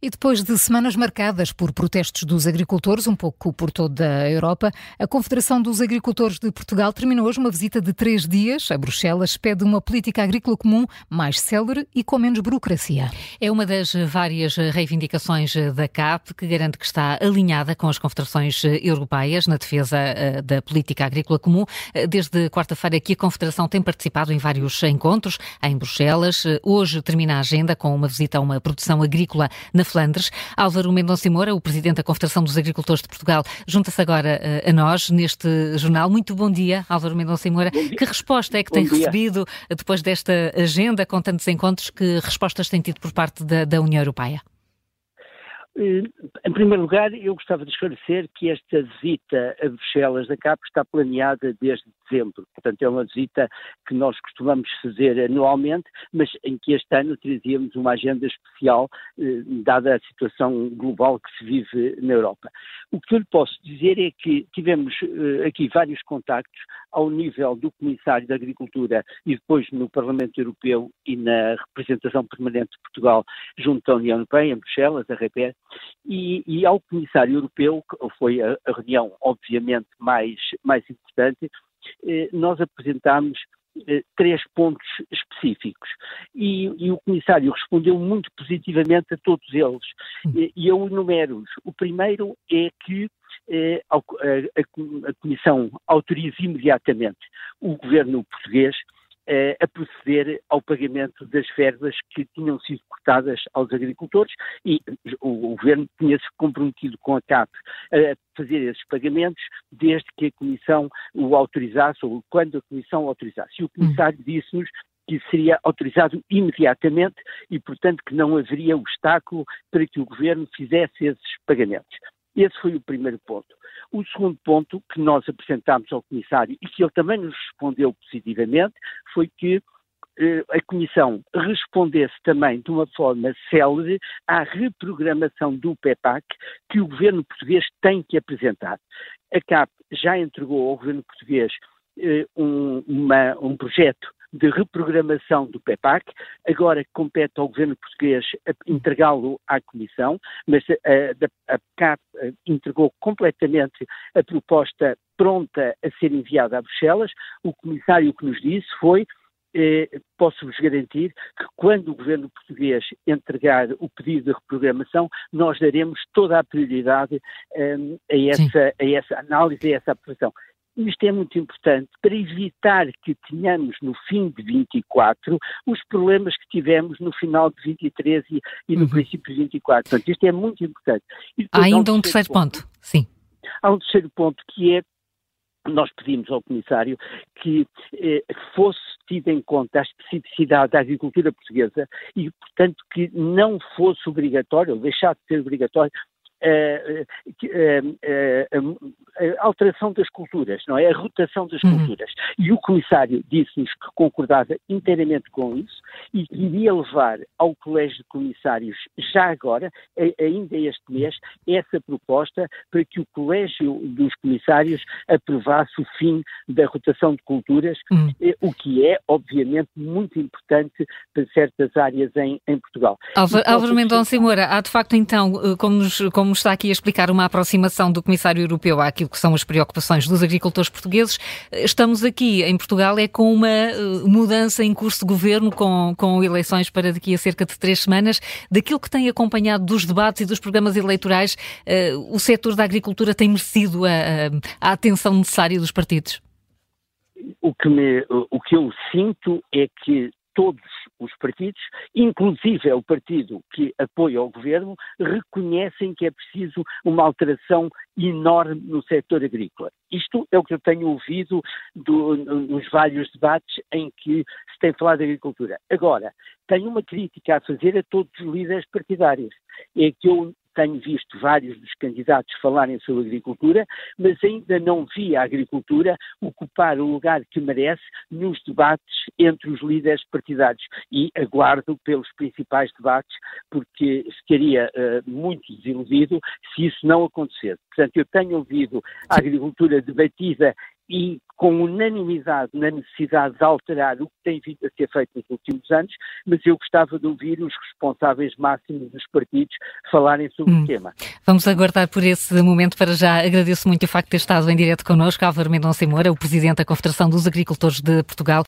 E depois de semanas marcadas por protestos dos agricultores, um pouco por toda a Europa, a Confederação dos Agricultores de Portugal terminou hoje uma visita de três dias a Bruxelas. Pede uma política agrícola comum mais célere e com menos burocracia. É uma das várias reivindicações da CAP que garante que está alinhada com as confederações europeias na defesa eh, da política agrícola comum. Eh, desde quarta-feira que a Confederação tem participado em vários encontros em Bruxelas. Eh, hoje termina a agenda com uma visita a uma produção agrícola na Flandres. Álvaro Mendonça Moura, o Presidente da Confederação dos Agricultores de Portugal, junta-se agora uh, a nós neste jornal. Muito bom dia, Álvaro Mendonça Moura. Que resposta é que bom tem dia. recebido depois desta agenda com tantos encontros? Que respostas tem tido por parte da, da União Europeia? Eh, em primeiro lugar, eu gostava de esclarecer que esta visita a Bruxelas da CAP está planeada desde dezembro. Portanto, é uma visita que nós costumamos fazer anualmente, mas em que este ano trazíamos uma agenda especial, eh, dada a situação global que se vive na Europa. O que eu lhe posso dizer é que tivemos eh, aqui vários contactos ao nível do Comissário da Agricultura e depois no Parlamento Europeu e na representação permanente de Portugal junto à União Europeia, em Bruxelas, a REPER, e, e, ao Comissário Europeu, que foi a, a reunião obviamente mais, mais importante, nós apresentámos eh, três pontos específicos. E, e, o Comissário respondeu muito positivamente a todos eles. E, e eu enumero-os. O primeiro é que eh, a, a, a Comissão autoriza imediatamente o Governo português eh, a proceder ao pagamento das verbas que tinham sido cortadas aos agricultores e o, o Governo tinha-se comprometido com a CAP a fazer esses pagamentos desde que a Comissão o autorizasse ou quando a Comissão o autorizasse. E o Comissário disse-nos que seria autorizado imediatamente e, portanto, que não haveria obstáculo para que o Governo fizesse esses pagamentos. Esse foi o primeiro ponto. O segundo ponto que nós apresentámos ao Comissário e que ele também nos respondeu positivamente foi que eh, a Comissão respondesse também de uma forma célere à reprogramação do PEPAC que o governo português tem que apresentar. A CAP já entregou ao governo português eh, um, uma, um projeto de reprogramação do PEPAC, agora compete ao governo português entregá-lo à Comissão, mas a, a CAP eh, entregou completamente a proposta pronta a ser enviada a Bruxelas. O comissário que nos disse foi eh, posso-vos garantir que quando o governo português entregar o pedido de reprogramação, nós daremos toda a prioridade eh, a, essa, a, essa, análise, a essa aprovação. Isto é muito importante para evitar que tenhamos no fim de 24 os problemas que tivemos no final de 23 e, e no uhum. princípio de 24. Portanto, isto é muito importante. Há ainda um terceiro, ponto. ponto. Sim. Há um terceiro ponto que é nós pedimos ao Comissário que eh, fosse tida em conta a especificidade da agricultura portuguesa e, portanto, que não fosse obrigatório, ou deixasse de ser obrigatório, a, alteração das culturas, não é? A rotação das uhum. culturas. E o comissário disse-nos que concordava inteiramente com isso e que iria levar ao Colégio de Comissários, já agora, ainda este mês, essa proposta para que o Colégio dos Comissários aprovasse o fim da rotação de culturas, uhum. o que é, obviamente, muito importante para certas áreas em, em Portugal. Álvaro, Álvaro Mendonça Moura, há de facto então, eh, como nos, como está aqui a explicar uma aproximação do Comissário Europeu àquilo que são as preocupações dos agricultores portugueses, estamos aqui em Portugal é com uma eh, mudança em curso de governo, com, com eleições para daqui a cerca de três semanas. Daquilo que tem acompanhado dos debates e dos programas eleitorais, uh, o setor da agricultura tem merecido a, a, a atenção necessária dos partidos? O que, me, o que eu sinto é que todos os partidos, inclusive é o partido que apoia o governo, reconhecem que é preciso uma alteração enorme no setor agrícola. Isto é o que eu tenho ouvido do, nos vários debates em que se tem falado de agricultura. Agora, tenho uma crítica a fazer a todos os líderes partidários. É que eu tenho visto vários dos candidatos falarem sobre agricultura, mas ainda não vi a agricultura ocupar o lugar que merece nos debates entre os líderes partidários e aguardo pelos principais debates, porque ficaria uh, muito desiludido se isso não acontecesse. Portanto, eu tenho ouvido a agricultura debatida e com unanimidade na necessidade de alterar o que tem vindo a ser feito nos últimos anos, mas eu gostava de ouvir os responsáveis máximos dos partidos falarem sobre hum. o tema. Vamos aguardar por esse momento. Para já agradeço muito o facto de ter estado em direto connosco, Álvaro Mendonça Moura, o Presidente da Confederação dos Agricultores de Portugal.